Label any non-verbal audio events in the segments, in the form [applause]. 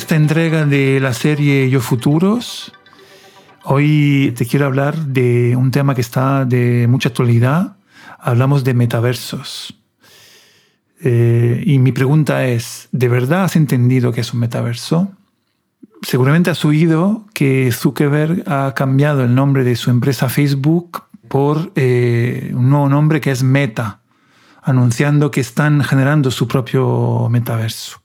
sexta entrega de la serie Yo Futuros. Hoy te quiero hablar de un tema que está de mucha actualidad. Hablamos de metaversos. Eh, y mi pregunta es, ¿de verdad has entendido qué es un metaverso? Seguramente has oído que Zuckerberg ha cambiado el nombre de su empresa Facebook por eh, un nuevo nombre que es Meta, anunciando que están generando su propio metaverso.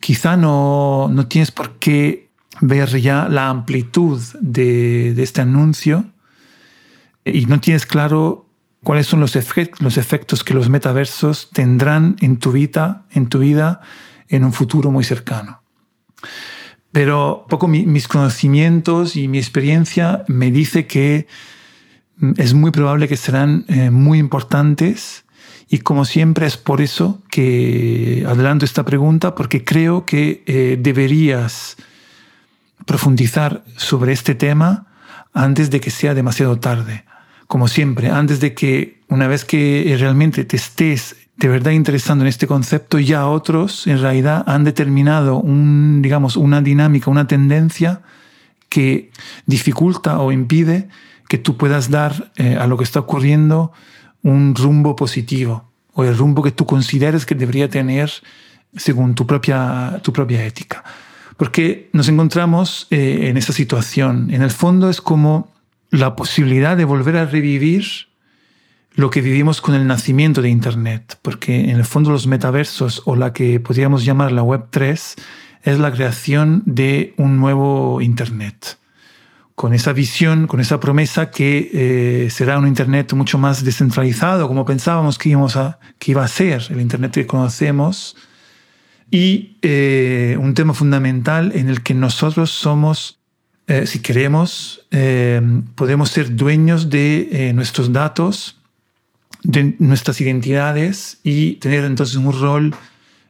Quizá no, no tienes por qué ver ya la amplitud de, de este anuncio y no tienes claro cuáles son los, los efectos que los metaversos tendrán en tu vida, en tu vida en un futuro muy cercano. Pero poco mis conocimientos y mi experiencia me dice que mm, es muy probable que serán eh, muy importantes y como siempre es por eso que adelanto esta pregunta porque creo que eh, deberías profundizar sobre este tema antes de que sea demasiado tarde. Como siempre, antes de que una vez que realmente te estés de verdad interesando en este concepto, ya otros en realidad han determinado un, digamos, una dinámica, una tendencia que dificulta o impide que tú puedas dar eh, a lo que está ocurriendo un rumbo positivo o el rumbo que tú consideres que debería tener según tu propia, tu propia ética. Porque nos encontramos eh, en esa situación. En el fondo es como la posibilidad de volver a revivir lo que vivimos con el nacimiento de Internet, porque en el fondo los metaversos o la que podríamos llamar la Web 3 es la creación de un nuevo Internet, con esa visión, con esa promesa que eh, será un Internet mucho más descentralizado, como pensábamos que, íbamos a, que iba a ser el Internet que conocemos, y eh, un tema fundamental en el que nosotros somos eh, si queremos, podemos ser dueños de nuestros datos, de nuestras identidades y tener entonces un rol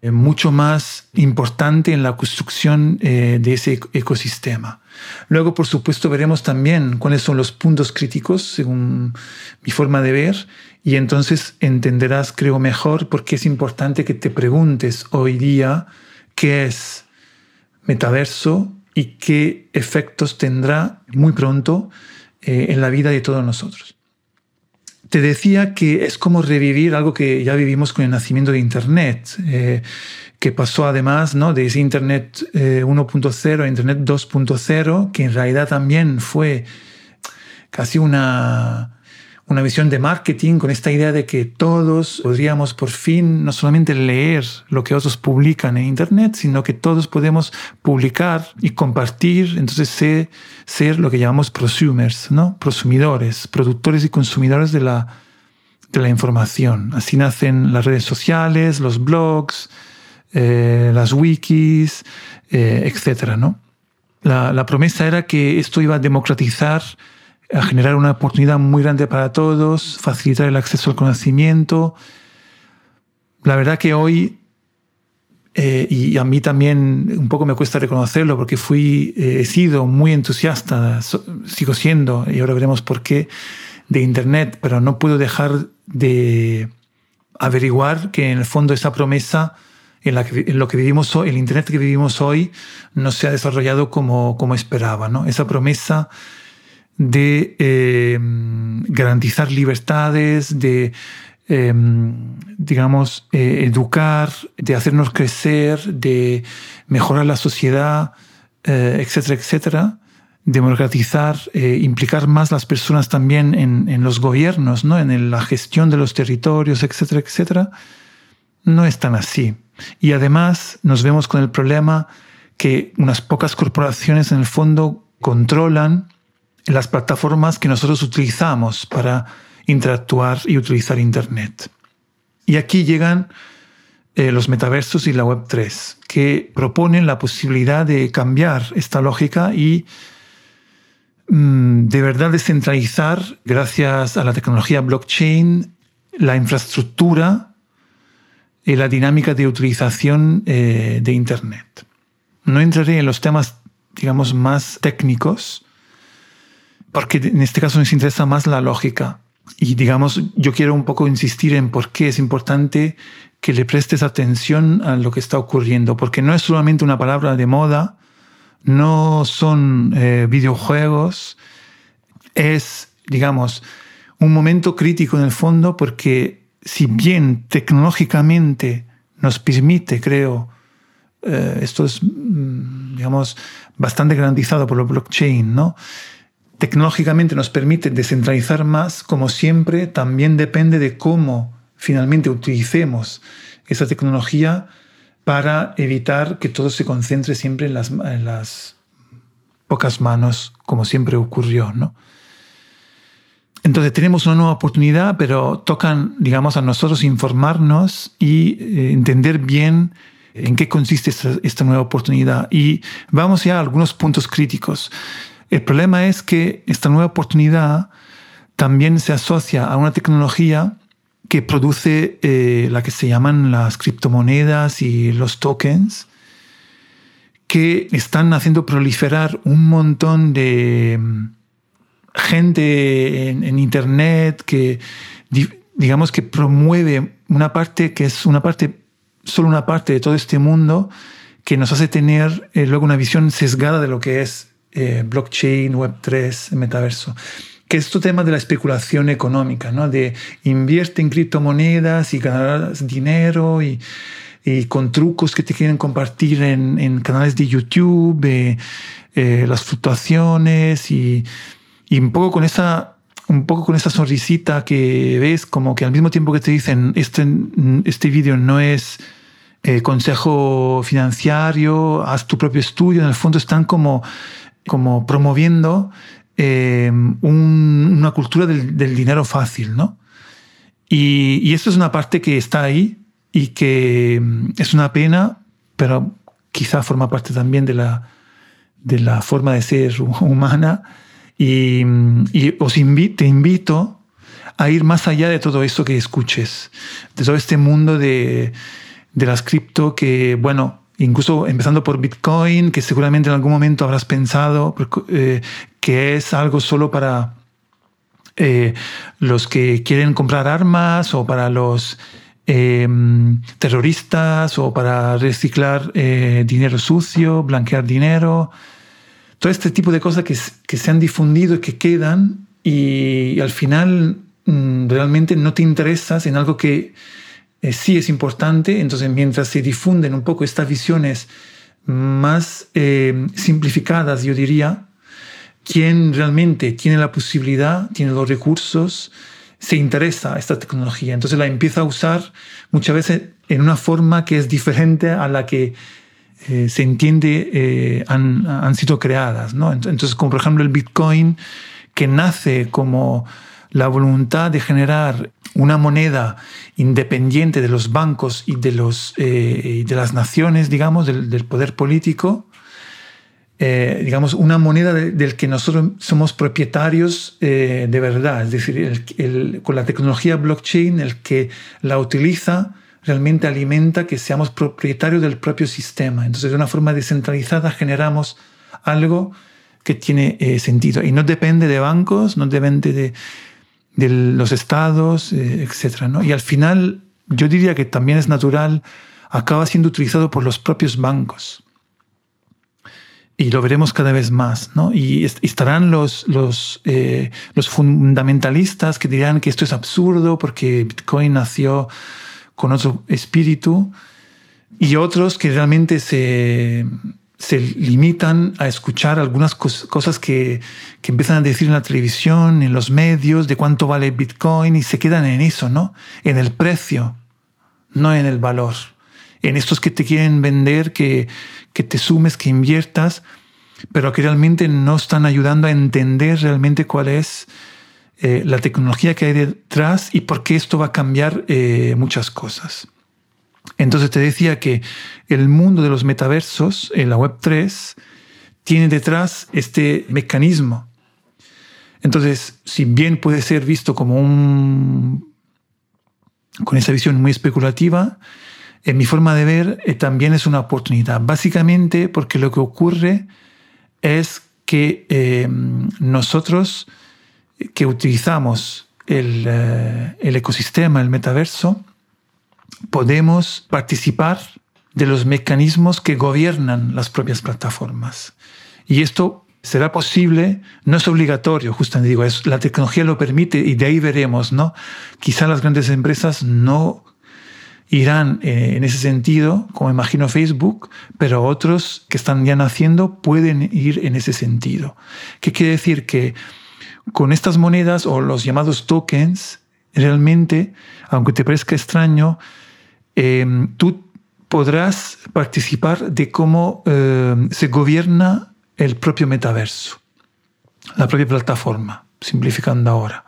mucho más importante en la construcción de ese ecosistema. Luego, por supuesto, veremos también cuáles son los puntos críticos, según mi forma de ver, y entonces entenderás, creo, mejor por qué es importante que te preguntes hoy día qué es metaverso y qué efectos tendrá muy pronto eh, en la vida de todos nosotros. Te decía que es como revivir algo que ya vivimos con el nacimiento de Internet, eh, que pasó además ¿no? de ese Internet 1.0 eh, a Internet 2.0, que en realidad también fue casi una, una visión de marketing con esta idea de que todos podríamos por fin no solamente leer lo que otros publican en Internet, sino que todos podemos publicar y compartir, entonces ser, ser lo que llamamos prosumers, ¿no? prosumidores, productores y consumidores de la, de la información. Así nacen las redes sociales, los blogs, eh, las wikis, eh, etc. ¿no? La, la promesa era que esto iba a democratizar a generar una oportunidad muy grande para todos, facilitar el acceso al conocimiento. La verdad que hoy, eh, y a mí también un poco me cuesta reconocerlo porque fui, eh, he sido muy entusiasta, sigo siendo, y ahora veremos por qué, de Internet, pero no puedo dejar de averiguar que en el fondo esa promesa en, lo que vivimos hoy, el Internet que vivimos hoy, no se ha desarrollado como, como esperaba. ¿no? Esa promesa de eh, garantizar libertades, de, eh, digamos, eh, educar, de hacernos crecer, de mejorar la sociedad, etcétera, etcétera, democratizar, implicar más las personas también en, los gobiernos, ¿no? en la gestión de los territorios, etcétera, etcétera, no es tan así. Y además nos vemos con el problema que unas pocas corporaciones en el fondo controlan las plataformas que nosotros utilizamos para interactuar y utilizar Internet. Y aquí llegan eh, los metaversos y la Web3, que proponen la posibilidad de cambiar esta lógica y mm, de verdad descentralizar, gracias a la tecnología blockchain, la infraestructura y la dinámica de utilización eh, de Internet. No entraré en los temas, digamos, más técnicos, porque en este caso nos interesa más la lógica. Y digamos, yo quiero un poco insistir en por qué es importante que le prestes atención a lo que está ocurriendo, porque no es solamente una palabra de moda, no son eh, videojuegos, es, digamos, un momento crítico en el fondo, porque si bien tecnológicamente nos permite, creo, eh, esto es, mm, digamos, bastante garantizado por la blockchain, ¿no? Tecnológicamente nos permite descentralizar más, como siempre, también depende de cómo finalmente utilicemos esa tecnología para evitar que todo se concentre siempre en las, en las pocas manos, como siempre ocurrió, ¿no? Entonces tenemos una nueva oportunidad, pero tocan, digamos, a nosotros informarnos y eh, entender bien en qué consiste esta, nueva oportunidad. Y vamos ya a algunos puntos críticos. El problema es que esta nueva oportunidad también se asocia a una tecnología que produce eh, la que se llaman las criptomonedas y los tokens, que están haciendo proliferar un montón de gente en, Internet que, digamos, que promueve una parte que es una parte, solo una parte de todo este mundo, que nos hace tener eh, luego una visión sesgada de lo que es eh, blockchain, Web3, metaverso. Que es este tema de la especulación económica, ¿no? De invierte en criptomonedas y ganarás dinero y, con trucos que te quieren compartir en, canales de YouTube, eh, las fluctuaciones y un poco con esa, un poco con esa sonrisita que ves, como que al mismo tiempo que te dicen, este, este vídeo no es eh, consejo financiero, haz tu propio estudio, en el fondo están como, como promoviendo eh, una cultura del, dinero fácil, ¿no? Y, y esto es una parte que está ahí y que mm, es una pena, pero quizá forma parte también de la, de la forma de ser [laughs] humana y, os te invito a ir más allá de todo eso que escuches, de todo este mundo de, de las cripto que, bueno, incluso empezando por Bitcoin, que seguramente en algún momento habrás pensado eh, que es algo solo para eh, los que quieren comprar armas o para los em, terroristas o para reciclar eh, dinero sucio, blanquear dinero. Todo este tipo de cosas que, que se han difundido y que quedan y, al final mm, realmente no te interesas en algo que eh, sí es importante, entonces mientras se difunden un poco estas visiones más eh, simplificadas, yo diría, quien realmente tiene la posibilidad, tiene los recursos, se interesa a esta tecnología. Entonces la empieza a usar muchas veces en una forma que es diferente a la que eh, se entiende eh, han, han, sido creadas. ¿no? Entonces, como por ejemplo el Bitcoin, que nace como la voluntad de generar una moneda independiente de los bancos y de, los, eh, de las naciones, digamos, del, poder político, digamos, una moneda del que nosotros somos propietarios de verdad, es decir, con la tecnología blockchain, el que la utiliza realmente alimenta que seamos propietarios del propio sistema. Entonces, de una forma descentralizada generamos algo que tiene eh, sentido. Y no depende de bancos, no depende de, de los estados, eh, etc. ¿no? Y al final, yo diría que también es natural, acaba siendo utilizado por los propios bancos. Y lo veremos cada vez más. ¿no? Y estarán los, los, eh, los fundamentalistas que dirán que esto es absurdo porque Bitcoin nació con otro espíritu, y otros que realmente se, se limitan a escuchar algunas cosas que, que, empiezan a decir en la televisión, en los medios, de cuánto vale Bitcoin, y se quedan en eso, ¿no? En el precio, no en el valor. En estos que te quieren vender, que, que te sumes, que inviertas, pero que realmente no están ayudando a entender realmente cuál es eh, la tecnología que hay detrás y por qué esto va a cambiar eh, muchas cosas. Entonces te decía que el mundo de los metaversos, en la Web3, tiene detrás este mecanismo. Entonces, si bien puede ser visto como un... con esa visión muy especulativa, en mi forma de ver eh, también es una oportunidad. Básicamente porque lo que ocurre es que nosotros que utilizamos el, eh, el, ecosistema, el metaverso, podemos participar de los mecanismos que gobiernan las propias plataformas. Y esto será posible, no es obligatorio, justamente digo, es, la tecnología lo permite y de ahí veremos, ¿no? Quizá las grandes empresas no irán eh, en ese sentido, como imagino Facebook, pero otros que están ya naciendo pueden ir en ese sentido. ¿Qué quiere decir? Que con estas monedas o los llamados tokens, realmente, aunque te parezca extraño, em, tú podrás participar de cómo em, se gobierna el propio metaverso, la propia plataforma, simplificando ahora.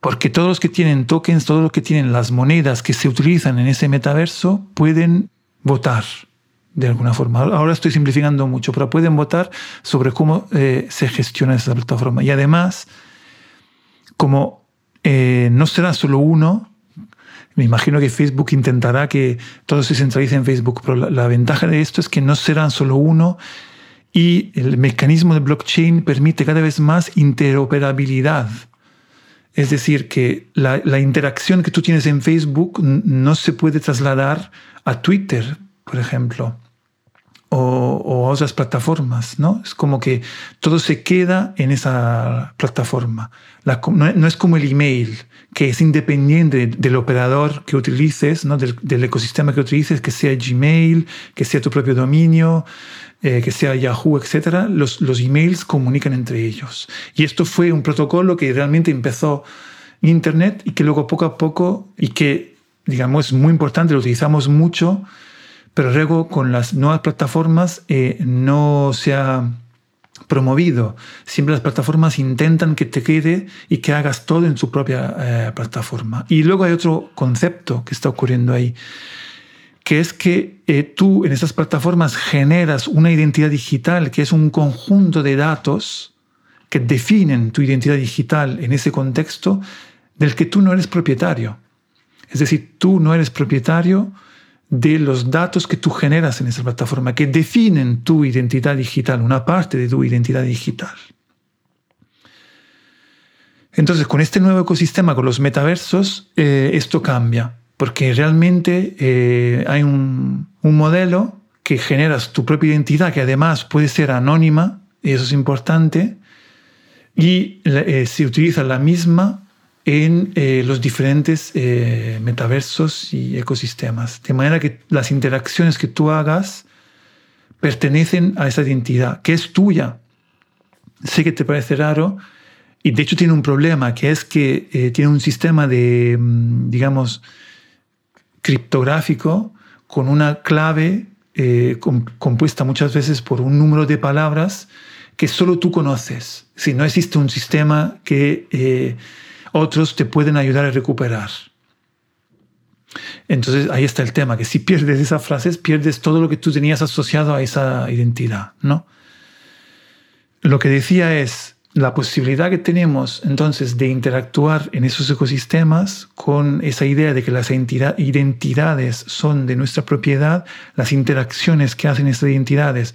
Porque todos los que tienen tokens, todos los que tienen las monedas que se utilizan en ese metaverso, pueden votar de alguna forma. Ahora estoy simplificando mucho, pero pueden votar sobre cómo eh, se gestiona esa plataforma. Y además, como eh, no será solo uno, me imagino que Facebook intentará que todo se centralice en Facebook, pero la, la ventaja de esto es que no serán solo uno y el mecanismo de blockchain permite cada vez más interoperabilidad. Es decir, que la, interacción que tú tienes en Facebook no se puede trasladar a Twitter, por ejemplo, o, a otras plataformas, ¿no? Es como que todo se queda en esa plataforma. no, es como el email, que es independiente del operador que utilices, ¿no? del, ecosistema que utilices, que sea Gmail, que sea tu propio dominio, eh, que sea Yahoo, etcétera, los, los emails comunican entre ellos. Y esto fue un protocolo que realmente empezó Internet y que luego poco a poco, y que digamos es muy importante, lo utilizamos mucho, pero luego con las nuevas plataformas eh, no se ha promovido. Siempre las plataformas intentan que te quede y que hagas todo en su propia eh, plataforma. Y luego hay otro concepto que está ocurriendo ahí que es que eh, tú en esas plataformas generas una identidad digital que es un conjunto de datos que definen tu identidad digital en ese contexto del que tú no eres propietario. Es decir, tú no eres propietario de los datos que tú generas en esa plataforma, que definen tu identidad digital, una parte de tu identidad digital. Entonces, con este nuevo ecosistema, con los metaversos, eh, esto cambia porque realmente eh, hay un, modelo que generas tu propia identidad, que además puede ser anónima, y eso es importante, y eh, se utiliza la misma en eh, los diferentes metaversos y ecosistemas. De manera que las interacciones que tú hagas pertenecen a esa identidad, que es tuya. Sé que te parece raro, y de hecho tiene un problema, que es que tiene un sistema de, mm, digamos, criptográfico con una clave eh, compuesta muchas veces por un número de palabras que solo tú conoces. Si no existe un sistema que eh, otros te pueden ayudar a recuperar. Entonces ahí está el tema, que si pierdes esas frases, pierdes todo lo que tú tenías asociado a esa identidad, ¿no? Lo que decía es, la posibilidad que tenemos entonces de interactuar en esos ecosistemas con esa idea de que las identidades son de nuestra propiedad, las interacciones que hacen esas identidades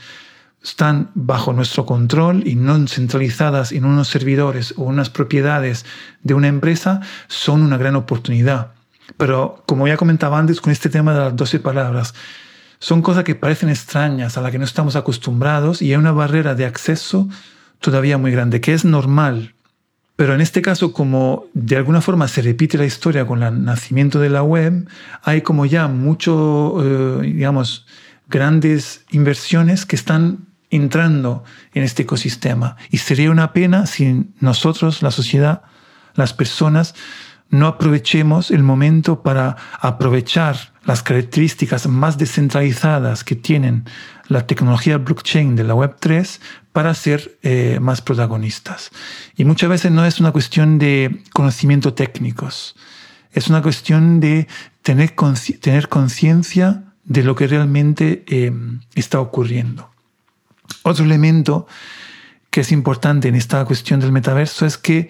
están bajo nuestro control y no centralizadas en unos servidores o unas propiedades de una empresa, son una gran oportunidad. Pero como ya comentaba antes con este tema de las 12 palabras, son cosas que parecen extrañas, a las que no estamos acostumbrados y hay una barrera de acceso todavía muy grande, que es normal. Pero en este caso, como de alguna forma se repite la historia con el nacimiento de la web, hay como ya mucho, eh, digamos, grandes inversiones que están entrando en este ecosistema. Y sería una pena si nosotros, la sociedad, las personas, no aprovechemos el momento para aprovechar las características más descentralizadas que tienen la tecnología blockchain de la Web3 para ser eh, más protagonistas. Y muchas veces no es una cuestión de conocimiento técnicos, es una cuestión de tener conciencia de lo que realmente eh, está ocurriendo. Otro elemento que es importante en esta cuestión del metaverso es que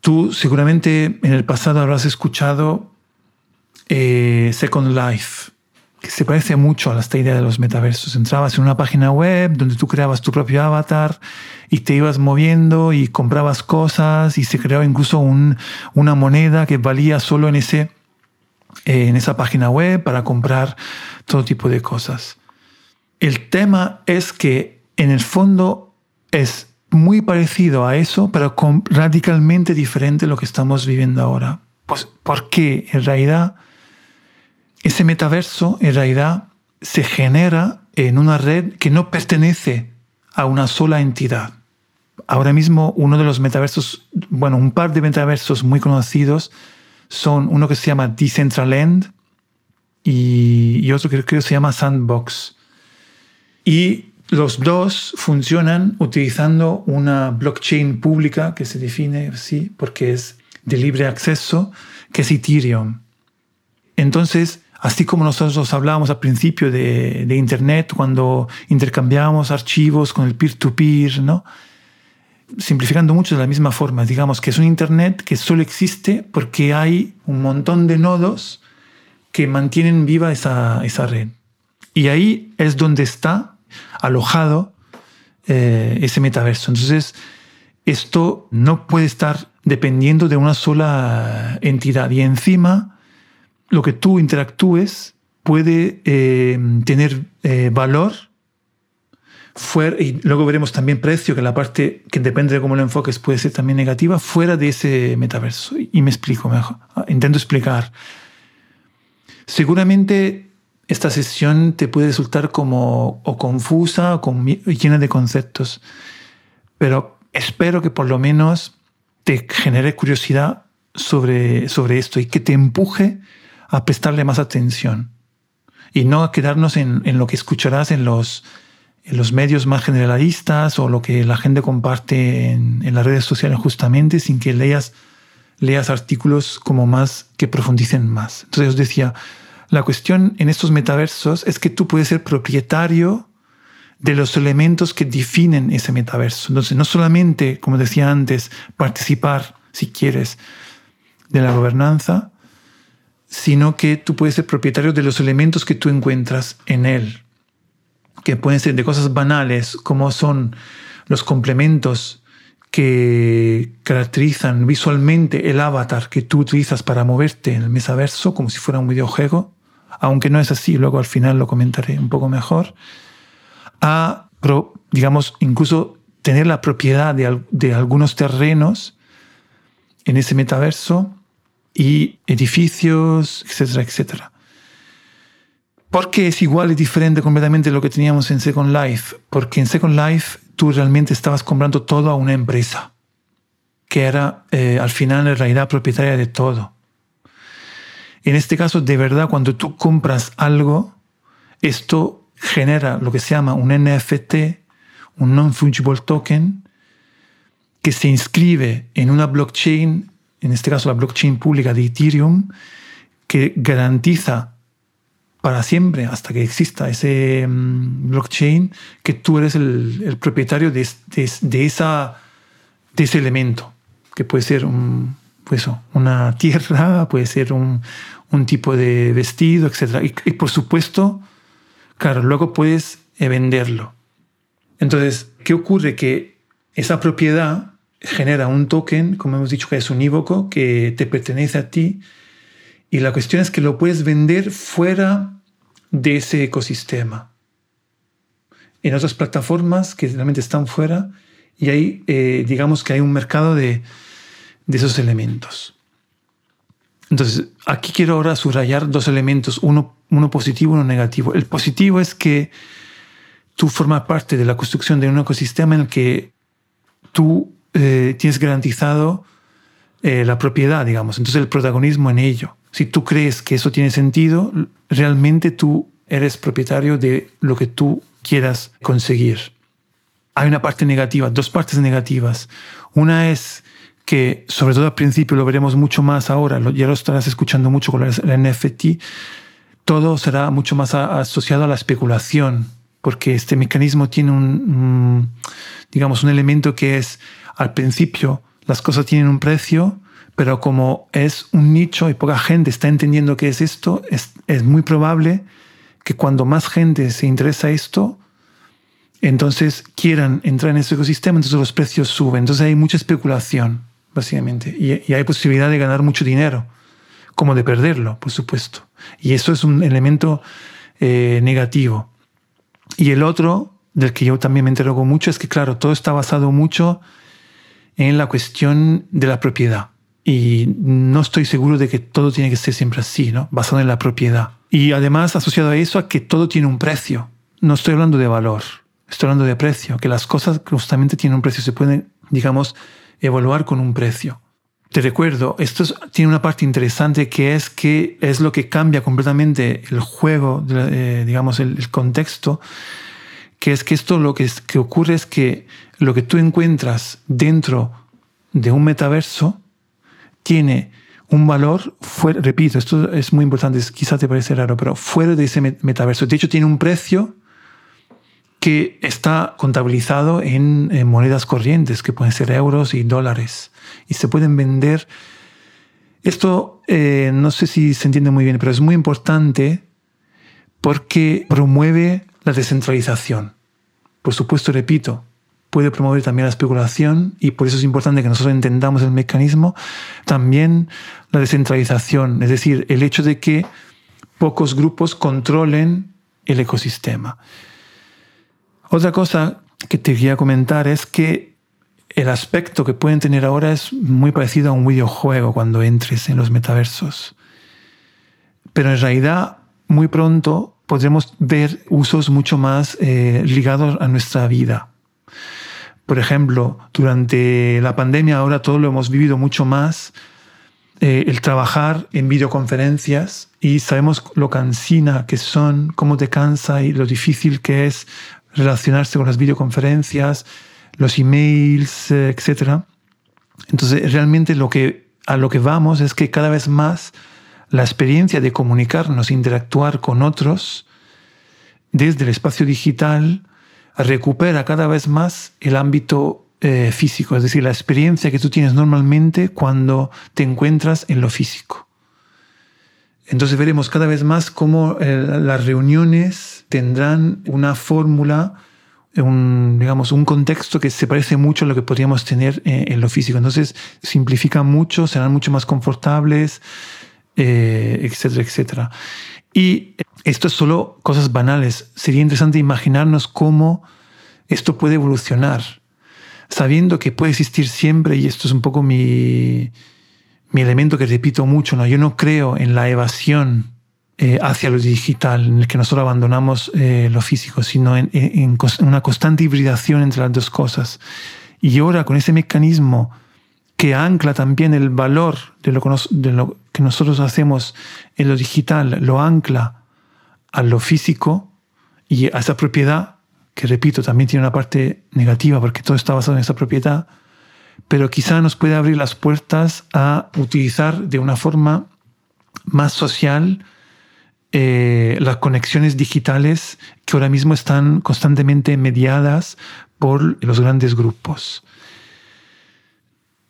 tú seguramente en el pasado habrás escuchado eh, Second Life que se parece mucho a esta idea de los metaversos. Entrabas en una página web donde tú creabas tu propio avatar y te ibas moviendo y comprabas cosas y se creaba incluso una moneda que valía solo en ese en esa página web para comprar todo tipo de cosas. El tema es que en el fondo es muy parecido a eso, pero radicalmente diferente a lo que estamos viviendo ahora. Pues porque en realidad ese metaverso en realidad se genera en una red que no pertenece a una sola entidad. Ahora mismo uno de los metaversos, bueno, un par de metaversos muy conocidos son uno que se llama Decentraland y, otro que creo que se llama Sandbox. Y los dos funcionan utilizando una blockchain pública que se define así porque es de libre acceso, que es Ethereum. Entonces, así como nosotros hablábamos al principio de, de Internet, cuando intercambiábamos archivos con el peer-to-peer, ¿no? simplificando mucho de la misma forma, digamos que es un Internet que solo existe porque hay un montón de nodos que mantienen viva esa, esa red. Y ahí es donde está alojado eh, ese metaverso. Entonces, esto no puede estar dependiendo de una sola entidad. Y encima, lo que tú interactúes puede eh, tener eh, valor fuera, y luego veremos también precio, que la parte que depende de cómo lo enfoques puede ser también negativa, fuera de ese metaverso. Y me explico mejor. Intento explicar. Seguramente esta sesión te puede resultar como o confusa o llena de conceptos, pero espero que por lo menos te genere curiosidad sobre, sobre esto y que te empuje a prestarle más atención y no a quedarnos en, en lo que escucharás en los, en los medios más generalistas o lo que la gente comparte en, en las redes sociales justamente sin que leas leas artículos como más que profundicen más. Entonces os decía, la cuestión en estos metaversos es que tú puedes ser propietario de los elementos que definen ese metaverso. Entonces, no solamente, como decía antes, participar, si quieres, de la gobernanza, sino que tú puedes ser propietario de los elementos que tú encuentras en él, que pueden ser de cosas banales, como son los complementos que caracterizan visualmente el avatar que tú utilizas para moverte en el metaverso, como si fuera un videojuego, aunque no es así, luego al final lo comentaré un poco mejor, a, digamos, incluso tener la propiedad de, algunos terrenos en ese metaverso y edificios, etcétera, etcétera. Porque es igual y diferente completamente de lo que teníamos en Second Life. Porque en Second Life tú realmente estabas comprando todo a una empresa, que era eh, al final en realidad propietaria de todo. En este caso, de verdad, cuando tú compras algo, esto genera lo que se llama un NFT, un non-fungible token, que se inscribe en una blockchain, en este caso la blockchain pública de Ethereum, que garantiza para siempre, hasta que exista ese mm, blockchain, que tú eres el, propietario de, ese elemento, que puede ser un, pues, una tierra, puede ser un, un tipo de vestido, etc. Y, por supuesto, claro, luego puedes eh, venderlo. Entonces, ¿qué ocurre? Que esa propiedad genera un token, como hemos dicho, que es unívoco, que te pertenece a ti. Y la cuestión es que lo puedes vender fuera de ese ecosistema. En otras plataformas que realmente están fuera, y ahí eh, digamos que hay un mercado de, de esos elementos. Entonces, aquí quiero ahora subrayar dos elementos, uno, uno positivo y uno negativo. El positivo es que tú formas parte de la construcción de un ecosistema en el que tú eh, tienes garantizado eh, la propiedad, digamos, entonces el protagonismo en ello. Si tú crees que eso tiene sentido, realmente tú eres propietario de lo que tú quieras conseguir. Hay una parte negativa, dos partes negativas. Una es que sobre todo al principio lo veremos mucho más ahora, ya lo estarás escuchando mucho con el NFT, todo será mucho más asociado a la especulación, porque este mecanismo tiene un, digamos, un elemento que es, al principio las cosas tienen un precio, pero como es un nicho y poca gente está entendiendo qué es esto, es, es muy probable que cuando más gente se interesa esto, entonces quieran entrar en ese ecosistema, entonces los precios suben. Entonces hay mucha especulación Y, hay posibilidad de ganar mucho dinero como de perderlo, por supuesto. Y eso es un elemento eh, negativo. Y el otro, del que yo también me interrogo mucho, es que, claro, todo está basado mucho en la cuestión de la propiedad. Y no estoy seguro de que todo tiene que ser siempre así, ¿no? Basado en la propiedad. Y además asociado a eso a que todo tiene un precio. No estoy hablando de valor, estoy hablando de precio, que las cosas justamente tienen un precio, se pueden, digamos, evaluar con un precio. Te recuerdo, esto tiene una parte interesante que es que es lo que cambia completamente el juego, eh, digamos, el, contexto, que es que esto lo que, ocurre es que lo que tú encuentras dentro de un metaverso tiene un valor fuera, repito, esto es muy importante, quizá te parece raro, pero fuera de ese metaverso. De hecho, tiene un precio que está contabilizado en, monedas corrientes, que pueden ser euros y dólares, y se pueden vender. Esto eh, no sé si se entiende muy bien, pero es muy importante porque promueve la descentralización. Por supuesto, repito, puede promover también la especulación y por eso es importante que nosotros entendamos el mecanismo. También la descentralización, es decir, el hecho de que pocos grupos controlen el ecosistema. Otra cosa que te quería comentar es que el aspecto que pueden tener ahora es muy parecido a un videojuego cuando entres en los metaversos. Pero en realidad, muy pronto podremos ver usos mucho más eh, ligados a nuestra vida. Por ejemplo, durante la pandemia ahora todo lo hemos vivido mucho más, eh, el trabajar en videoconferencias y sabemos lo cansina que son, cómo te cansa y lo difícil que es relacionarse con las videoconferencias, los emails, eh, etc. Entonces, realmente lo que, a lo que vamos es que cada vez más la experiencia de comunicarnos, interactuar con otros desde el espacio digital recupera cada vez más el ámbito eh, físico, es decir, la experiencia que tú tienes normalmente cuando te encuentras en lo físico. Entonces veremos cada vez más cómo eh, las reuniones tendrán una fórmula, un, digamos, un contexto que se parece mucho a lo que podríamos tener eh, en lo físico. Entonces simplifican mucho, serán mucho más confortables, etcétera, etcétera. Y esto es solo cosas banales. Sería interesante imaginarnos cómo esto puede evolucionar, sabiendo que puede existir siempre, y esto es un poco mi, mi elemento que repito mucho, ¿no? yo no creo en la evasión eh, hacia lo digital, en el que nosotros abandonamos eh, lo físico, sino en, una constante hibridación entre las dos cosas. Y ahora con ese mecanismo que ancla también el valor de lo, de lo que nosotros hacemos en lo digital, lo ancla a lo físico y a esa propiedad, que repito, también tiene una parte negativa porque todo está basado en esa propiedad, pero quizá nos puede abrir las puertas a utilizar de una forma más social eh, las conexiones digitales que ahora mismo están constantemente mediadas por los grandes grupos.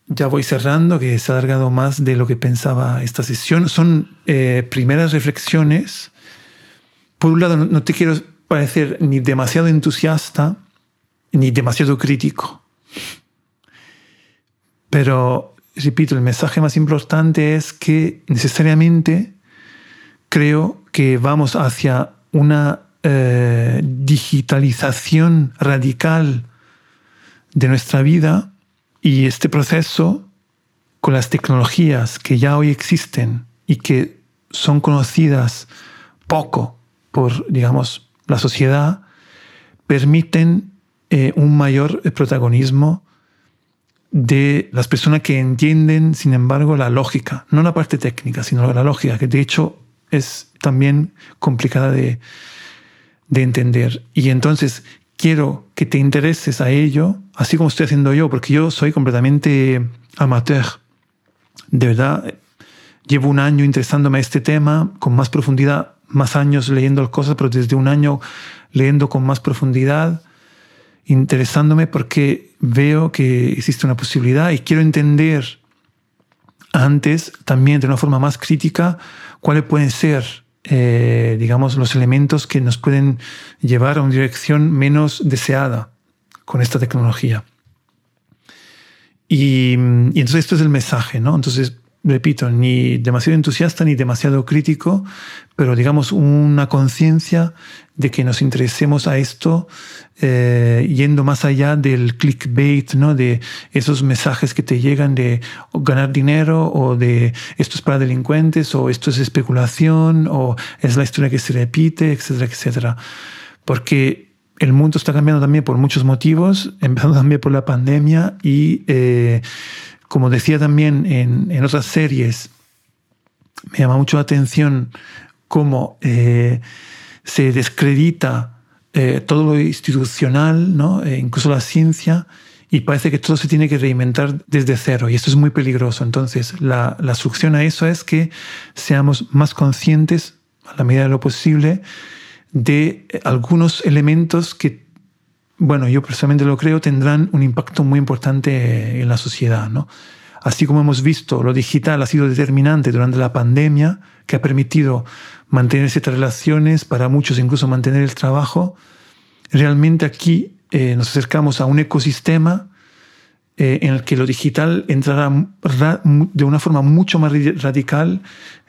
Ya voy cerrando, que se ha alargado más de lo que pensaba esta sesión. Son eh, primeras reflexiones por un lado, no te quiero parecer ni demasiado entusiasta ni demasiado crítico. Pero, repito, el mensaje más importante es que necesariamente creo que vamos hacia una eh, digitalización radical de nuestra vida y este proceso con las tecnologías que ya hoy existen y que son conocidas poco por, digamos, la sociedad, permiten eh, un mayor protagonismo de las personas que entienden, sin embargo, la lógica, no la parte técnica, sino la lógica, que de hecho es también complicada de, de entender. Y entonces quiero que te intereses a ello, así como estoy haciendo yo, porque yo soy completamente amateur. De verdad, llevo un año interesándome a este tema con más profundidad más años leyendo las cosas, pero desde un año leyendo con más profundidad, interesándome porque veo que existe una posibilidad y quiero entender antes también de una forma más crítica cuáles pueden ser, eh, digamos, los elementos que nos pueden llevar a una dirección menos deseada con esta tecnología. Y, y entonces esto es el mensaje, ¿no? Entonces repito, ni demasiado entusiasta ni demasiado crítico, pero digamos una conciencia de que nos interesemos a esto eh, yendo más allá del clickbait, ¿no? de esos mensajes que te llegan de ganar dinero o de esto es para delincuentes o esto es especulación o es la historia que se repite, etcétera, etcétera. Porque el mundo está cambiando también por muchos motivos, empezando también por la pandemia y eh, como decía también en, otras series, me llama mucho la atención cómo eh, se descredita eh, todo lo institucional, ¿no? Eh, incluso la ciencia, y parece que todo se tiene que reinventar desde cero, y esto es muy peligroso. Entonces, la, la solución a eso es que seamos más conscientes, a la medida de lo posible, de algunos elementos que, bueno, yo personalmente lo creo, tendrán un impacto muy importante en la sociedad, ¿no? Así como hemos visto, lo digital ha sido determinante durante la pandemia, que ha permitido mantener ciertas relaciones, para muchos incluso mantener el trabajo, realmente aquí eh, nos acercamos a un ecosistema eh, en el que lo digital entrará de una forma mucho más radical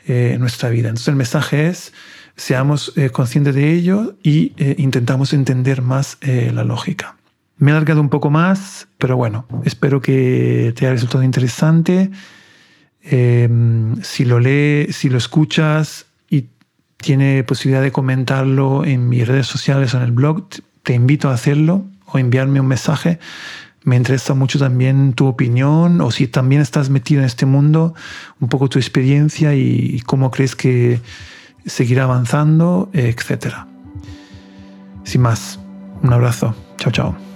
eh, en nuestra vida. Entonces el mensaje es, seamos conscientes de ello y intentamos entender más la lógica. Me he alargado un poco más, pero bueno, espero que te haya resultado interesante. Em, si lo lees, si lo escuchas y tiene posibilidad de comentarlo en mis redes sociales o en el blog, te invito a hacerlo o enviarme un mensaje. Me interesa mucho también tu opinión o si también estás metido en este mundo, un poco tu experiencia y cómo crees que seguirá avanzando, etc. Sin más, un abrazo. Chao, chao.